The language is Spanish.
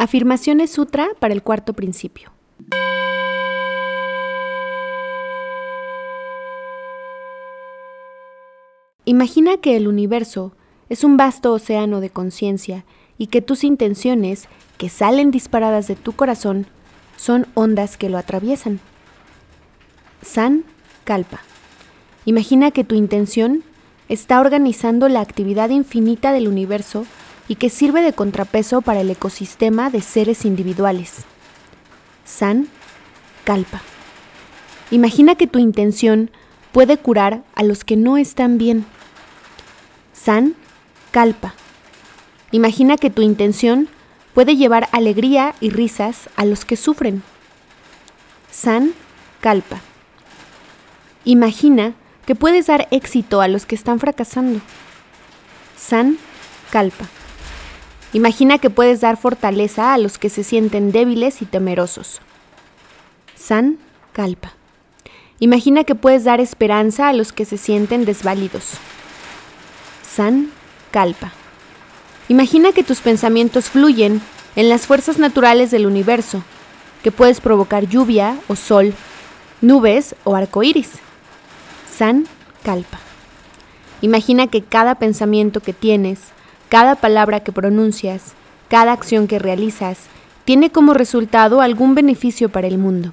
Afirmaciones Sutra para el cuarto principio. Imagina que el universo es un vasto océano de conciencia y que tus intenciones, que salen disparadas de tu corazón, son ondas que lo atraviesan. San Kalpa. Imagina que tu intención está organizando la actividad infinita del universo y que sirve de contrapeso para el ecosistema de seres individuales. San Kalpa. Imagina que tu intención puede curar a los que no están bien. San Kalpa. Imagina que tu intención puede llevar alegría y risas a los que sufren. San Kalpa. Imagina que puedes dar éxito a los que están fracasando. San Kalpa. Imagina que puedes dar fortaleza a los que se sienten débiles y temerosos. San Kalpa. Imagina que puedes dar esperanza a los que se sienten desválidos. San Kalpa. Imagina que tus pensamientos fluyen en las fuerzas naturales del universo, que puedes provocar lluvia o sol, nubes o arcoíris. San Kalpa. Imagina que cada pensamiento que tienes, cada palabra que pronuncias, cada acción que realizas, tiene como resultado algún beneficio para el mundo.